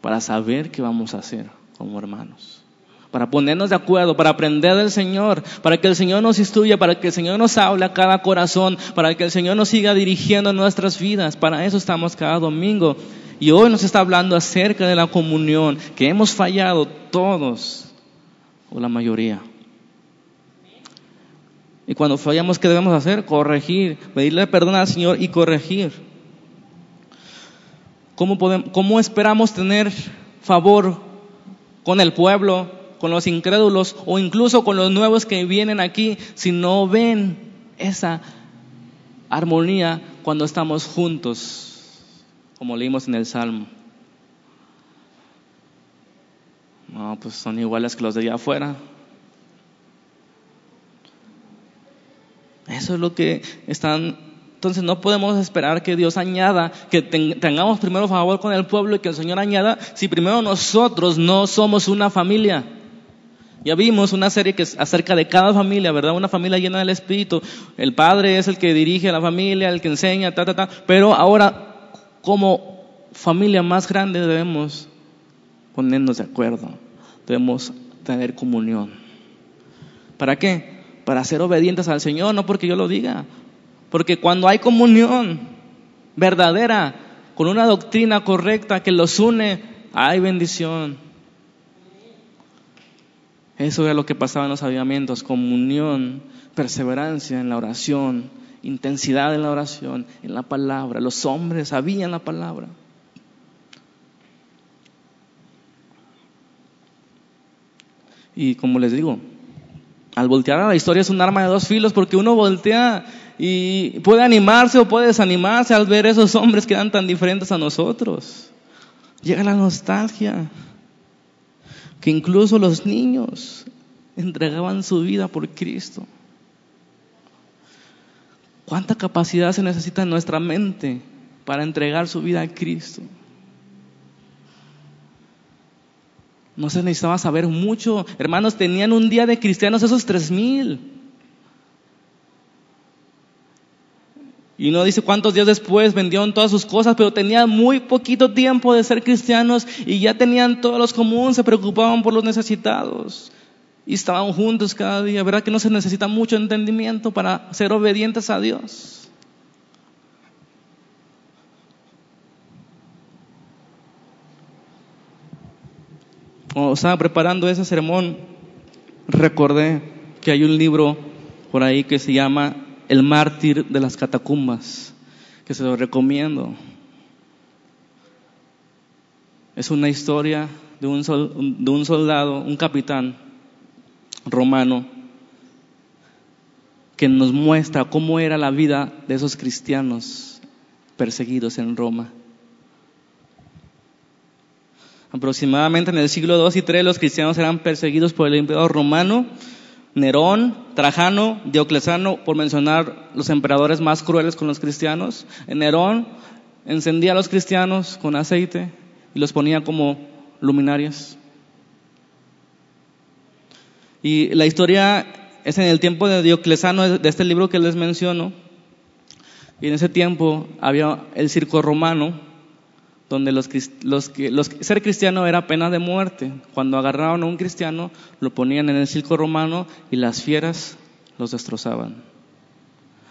para saber qué vamos a hacer como hermanos, para ponernos de acuerdo, para aprender del Señor, para que el Señor nos instruya, para que el Señor nos hable a cada corazón, para que el Señor nos siga dirigiendo nuestras vidas. Para eso estamos cada domingo. Y hoy nos está hablando acerca de la comunión, que hemos fallado todos o la mayoría. Y cuando fallamos, ¿qué debemos hacer? Corregir, pedirle perdón al Señor y corregir. ¿Cómo, podemos, ¿Cómo esperamos tener favor con el pueblo, con los incrédulos o incluso con los nuevos que vienen aquí si no ven esa armonía cuando estamos juntos, como leímos en el Salmo? No, pues son iguales que los de allá afuera. Eso es lo que están. Entonces no podemos esperar que Dios añada, que tengamos primero favor con el pueblo y que el Señor añada si primero nosotros no somos una familia. Ya vimos una serie que es acerca de cada familia, ¿verdad? Una familia llena del Espíritu. El Padre es el que dirige a la familia, el que enseña, ta, ta, ta. Pero ahora, como familia más grande debemos ponernos de acuerdo. Debemos tener comunión. ¿Para qué? Para ser obedientes al Señor, no porque yo lo diga. Porque cuando hay comunión verdadera, con una doctrina correcta que los une, hay bendición. Eso era lo que pasaba en los avivamientos, comunión, perseverancia en la oración, intensidad en la oración, en la palabra. Los hombres sabían la palabra. Y como les digo, al voltear a la historia es un arma de dos filos porque uno voltea y puede animarse o puede desanimarse al ver esos hombres que eran tan diferentes a nosotros. Llega la nostalgia, que incluso los niños entregaban su vida por Cristo. ¿Cuánta capacidad se necesita en nuestra mente para entregar su vida a Cristo? No se necesitaba saber mucho. Hermanos, tenían un día de cristianos esos tres mil. Y no dice cuántos días después vendieron todas sus cosas, pero tenían muy poquito tiempo de ser cristianos y ya tenían todos los comunes, se preocupaban por los necesitados y estaban juntos cada día. ¿Verdad que no se necesita mucho entendimiento para ser obedientes a Dios? cuando estaba preparando ese sermón, recordé que hay un libro por ahí que se llama El mártir de las catacumbas, que se lo recomiendo. Es una historia de un, de un soldado, un capitán romano, que nos muestra cómo era la vida de esos cristianos perseguidos en Roma. Aproximadamente en el siglo II y III los cristianos eran perseguidos por el emperador romano, Nerón, Trajano, Dioclesano, por mencionar los emperadores más crueles con los cristianos. Nerón encendía a los cristianos con aceite y los ponía como luminarias. Y la historia es en el tiempo de Dioclesano, de este libro que les menciono. Y en ese tiempo había el circo romano, donde ser cristiano era pena de muerte. Cuando agarraban a un cristiano, lo ponían en el circo romano y las fieras los destrozaban.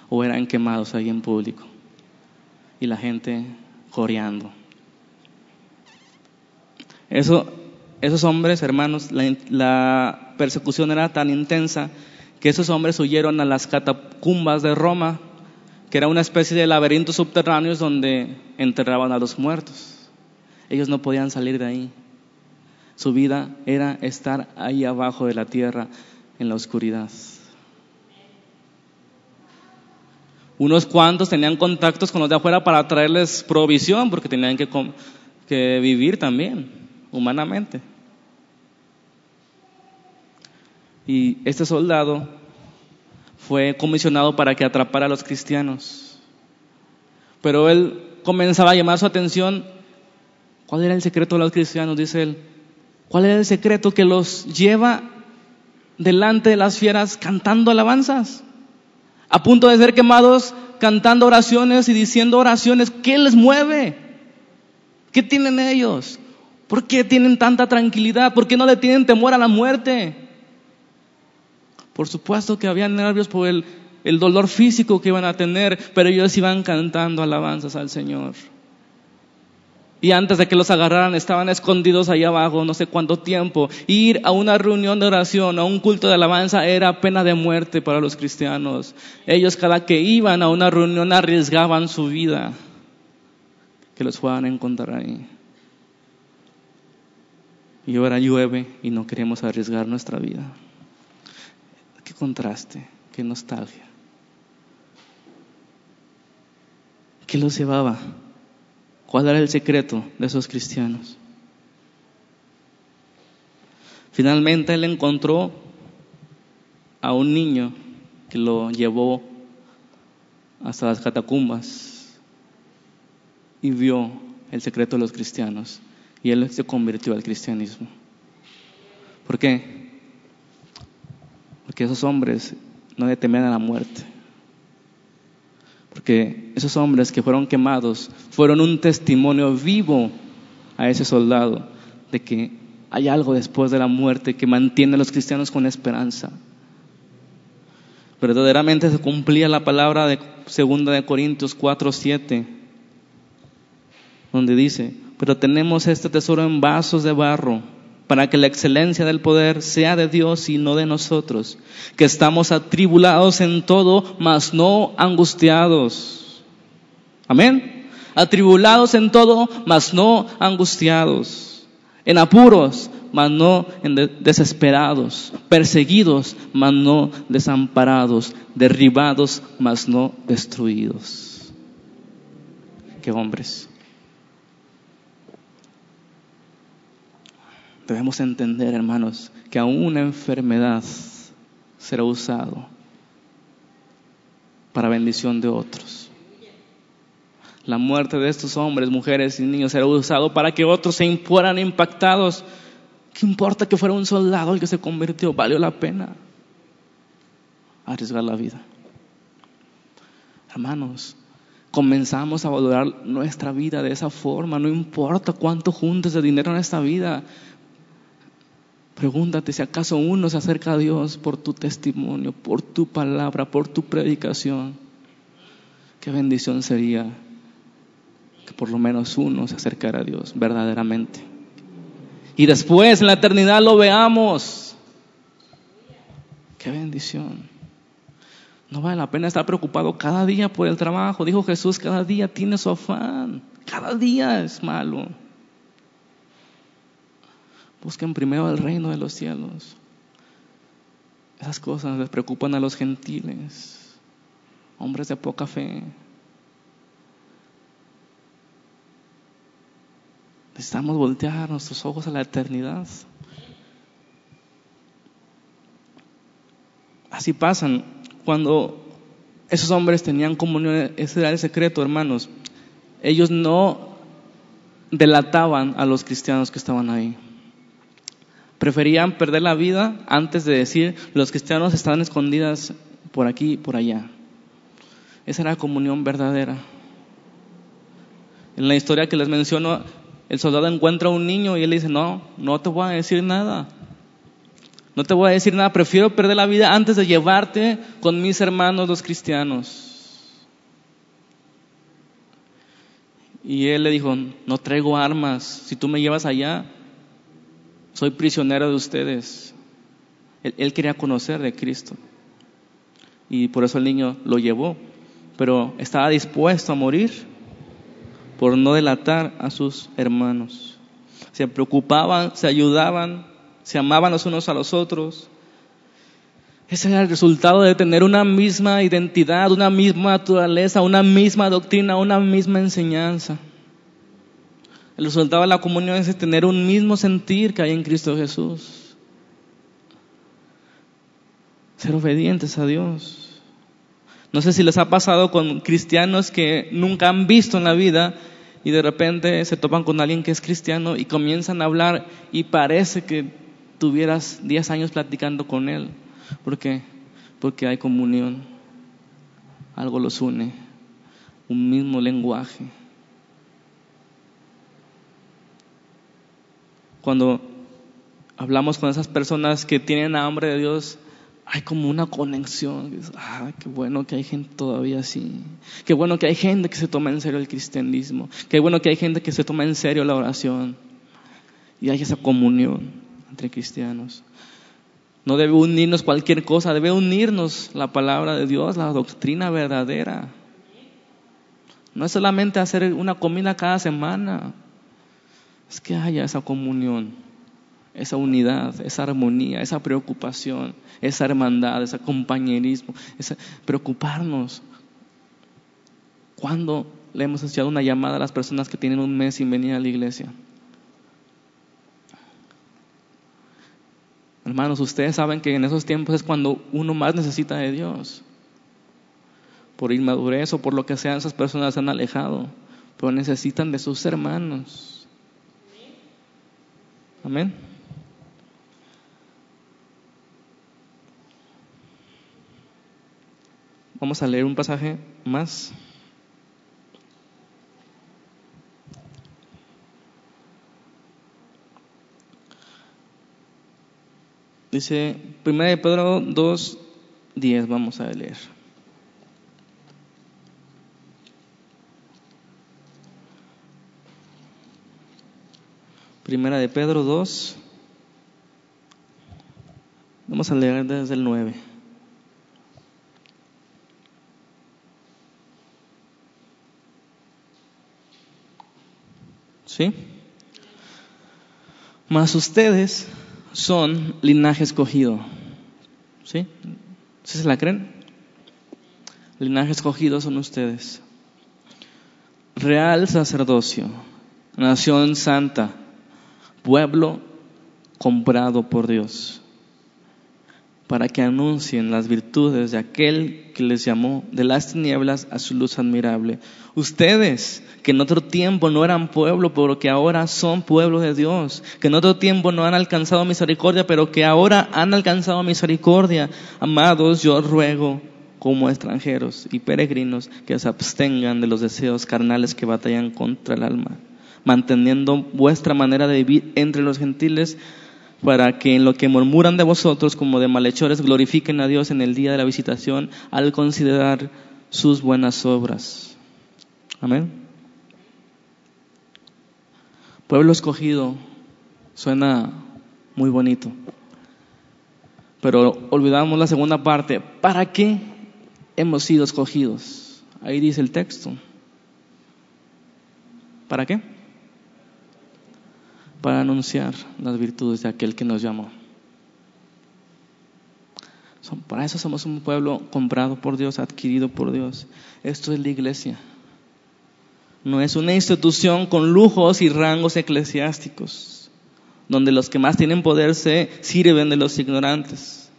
O eran quemados ahí en público. Y la gente coreando. Eso, esos hombres, hermanos, la, persecución era tan intensa que esos hombres huyeron a las catacumbas de Roma que era una especie de laberintos subterráneos donde enterraban a los muertos. Ellos no podían salir de ahí. Su vida era estar ahí abajo de la tierra en la oscuridad. Unos cuantos tenían contactos con los de afuera para traerles provisión, porque tenían que vivir también, humanamente. Y este soldado fue comisionado para que atrapara a los cristianos. Pero él comenzaba a llamar su atención. ¿Cuál era el secreto de los cristianos? Dice él. ¿Cuál era el secreto que los lleva delante de las fieras cantando alabanzas? A punto de ser quemados cantando oraciones y diciendo oraciones. ¿Qué les mueve? ¿Qué tienen ellos? ¿Por qué tienen tanta tranquilidad? ¿Por qué no le tienen temor a la muerte? Por supuesto que habían nervios por el, dolor físico que iban a tener, pero ellos iban cantando alabanzas al Señor. Y antes de que los agarraran, estaban escondidos ahí abajo, no sé cuánto tiempo. Ir a una reunión de oración, a un culto de alabanza, era pena de muerte para los cristianos. Ellos cada que iban a una reunión arriesgaban su vida, que los fueran a encontrar ahí. Y ahora llueve y no queremos arriesgar nuestra vida. Qué contraste, qué nostalgia. ¿Qué los llevaba? ¿Cuál era el secreto de esos cristianos? Finalmente él encontró a un niño que lo llevó hasta las catacumbas y vio el secreto de los cristianos y él se convirtió al cristianismo. ¿Por qué? Porque esos hombres no le temían a la muerte. Porque esos hombres que fueron quemados fueron un testimonio vivo a ese soldado de que hay algo después de la muerte que mantiene a los cristianos con esperanza. Verdaderamente se cumplía la palabra de segunda de Corintios 4, 7, donde dice, pero tenemos este tesoro en vasos de barro para que la excelencia del poder sea de Dios y no de nosotros, que estamos atribulados en todo, mas no angustiados. Amén. Atribulados en todo, mas no angustiados. En apuros, mas no en desesperados. Perseguidos, mas no desamparados. Derribados, mas no destruidos. Qué hombres. Debemos entender, hermanos, que aún una enfermedad será usado para bendición de otros. La muerte de estos hombres, mujeres y niños será usado para que otros se fueran impactados. ¿Qué importa que fuera un soldado el que se convirtió? Valió la pena arriesgar la vida. Hermanos, comenzamos a valorar nuestra vida de esa forma. No importa cuánto juntes de dinero en esta vida. Pregúntate si acaso uno se acerca a Dios por tu testimonio, por tu palabra, por tu predicación. Qué bendición sería que por lo menos uno se acercara a Dios verdaderamente. Y después en la eternidad lo veamos. Qué bendición. No vale la pena estar preocupado cada día por el trabajo. Dijo Jesús, cada día tiene su afán. Cada día es malo. Busquen primero el reino de los cielos. Esas cosas les preocupan a los gentiles, hombres de poca fe. Necesitamos voltear nuestros ojos a la eternidad. Así pasan. Cuando esos hombres tenían comunión, ese era el secreto, hermanos. Ellos no delataban a los cristianos que estaban ahí. Preferían perder la vida antes de decir los cristianos estaban escondidas por aquí y por allá. Esa era la comunión verdadera. En la historia que les menciono, el soldado encuentra a un niño y él dice, no, no te voy a decir nada. No te voy a decir nada, prefiero perder la vida antes de llevarte con mis hermanos los cristianos. Y él le dijo, no traigo armas, si tú me llevas allá, soy prisionero de ustedes. Él, quería conocer de Cristo. Y por eso el niño lo llevó. Pero estaba dispuesto a morir por no delatar a sus hermanos. Se preocupaban, se ayudaban, se amaban los unos a los otros. Ese era el resultado de tener una misma identidad, una misma naturaleza, una misma doctrina, una misma enseñanza. El resultado de la comunión es tener un mismo sentir que hay en Cristo Jesús. Ser obedientes a Dios. No sé si les ha pasado con cristianos que nunca han visto en la vida y de repente se topan con alguien que es cristiano y comienzan a hablar y parece que tuvieras 10 años platicando con él. ¿Por qué? Porque hay comunión. Algo los une. Un mismo lenguaje. Cuando hablamos con esas personas que tienen hambre de Dios, hay como una conexión. Ah, qué bueno que hay gente todavía así. Qué bueno que hay gente que se toma en serio el cristianismo. Qué bueno que hay gente que se toma en serio la oración. Y hay esa comunión entre cristianos. No debe unirnos cualquier cosa, debe unirnos la palabra de Dios, la doctrina verdadera. No es solamente hacer una comida cada semana es que haya esa comunión, esa unidad, esa armonía, esa preocupación, esa hermandad, ese compañerismo, ese preocuparnos. ¿Cuándo le hemos echado una llamada a las personas que tienen un mes sin venir a la iglesia? Hermanos, ustedes saben que en esos tiempos es cuando uno más necesita de Dios. Por inmadurez o por lo que sea, esas personas se han alejado, pero necesitan de sus hermanos. Amén. Vamos a leer un pasaje más. Dice 1 de Pedro 2, 10, vamos a leer. Primera de Pedro 2. Vamos a leer desde el 9. ¿Sí? Mas ustedes son linaje escogido. ¿Sí? ¿Sí se la creen? Linaje escogido son ustedes. Real sacerdocio, nación santa pueblo comprado por Dios, para que anuncien las virtudes de aquel que les llamó de las tinieblas a su luz admirable. Ustedes, que en otro tiempo no eran pueblo, pero que ahora son pueblo de Dios, que en otro tiempo no han alcanzado misericordia, pero que ahora han alcanzado misericordia. Amados, yo ruego como extranjeros y peregrinos que se abstengan de los deseos carnales que batallan contra el alma manteniendo vuestra manera de vivir entre los gentiles, para que en lo que murmuran de vosotros como de malhechores glorifiquen a Dios en el día de la visitación al considerar sus buenas obras. Amén. Pueblo escogido suena muy bonito, pero olvidamos la segunda parte. ¿Para qué hemos sido escogidos? Ahí dice el texto. ¿Para qué? Para anunciar las virtudes de aquel que nos llamó. Para eso somos un pueblo comprado por Dios, adquirido por Dios. Esto es la iglesia. No es una institución con lujos y rangos eclesiásticos, donde los que más tienen poder se sirven de los ignorantes.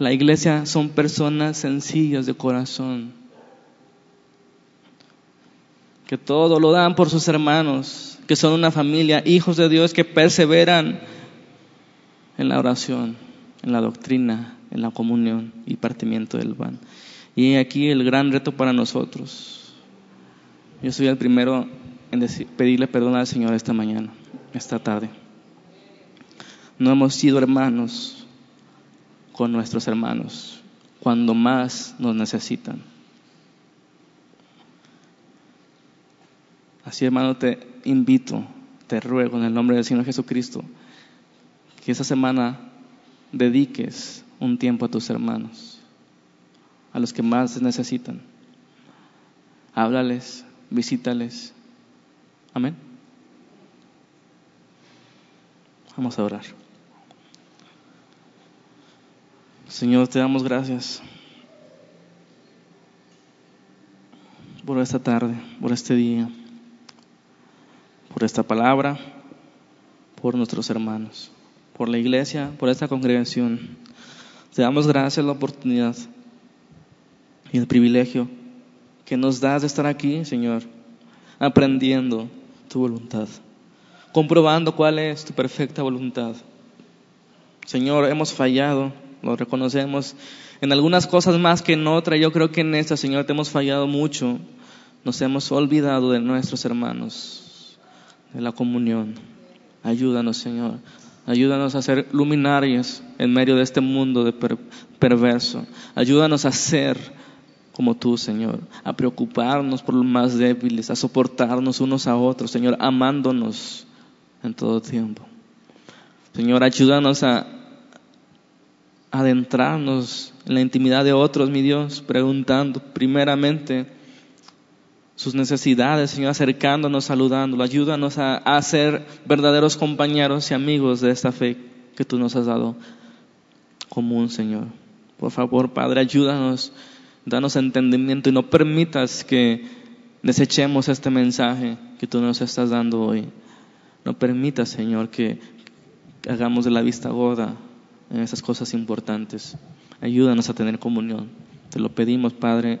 La iglesia son personas sencillas de corazón, que todo lo dan por sus hermanos, que son una familia, hijos de Dios que perseveran en la oración, en la doctrina, en la comunión y partimiento del pan. Y aquí el gran reto para nosotros. Yo soy el primero en pedirle perdón al Señor esta mañana, esta tarde. No hemos sido hermanos con nuestros hermanos cuando más nos necesitan. Así, hermano, te invito, te ruego en el nombre del Señor Jesucristo, que esa semana dediques un tiempo a tus hermanos, a los que más necesitan. Háblales, visítales, Amén. Vamos a orar. Señor, te damos gracias por esta tarde, por este día, por esta palabra, por nuestros hermanos, por la iglesia, por esta congregación. Te damos gracias la oportunidad y el privilegio que nos das de estar aquí, Señor, aprendiendo tu voluntad, comprobando cuál es tu perfecta voluntad. Señor, hemos fallado, lo reconocemos en algunas cosas más que en otras. Yo creo que en esta, Señor, te hemos fallado mucho. Nos hemos olvidado de nuestros hermanos, de la comunión. Ayúdanos, Señor. Ayúdanos a ser luminarios en medio de este mundo de perverso. Ayúdanos a ser como tú, Señor, a preocuparnos por los más débiles, a soportarnos unos a otros, Señor, amándonos en todo tiempo. Señor, ayúdanos a adentrarnos en la intimidad de otros, mi Dios, preguntando primeramente sus necesidades, Señor, acercándonos, saludándolo. Ayúdanos a, ser verdaderos compañeros y amigos de esta fe que tú nos has dado común, Señor. Por favor, Padre, ayúdanos, danos entendimiento y no permitas que desechemos este mensaje que tú nos estás dando hoy. No permitas, Señor, que hagamos de la vista gorda en esas cosas importantes. Ayúdanos a tener comunión. Te lo pedimos, Padre,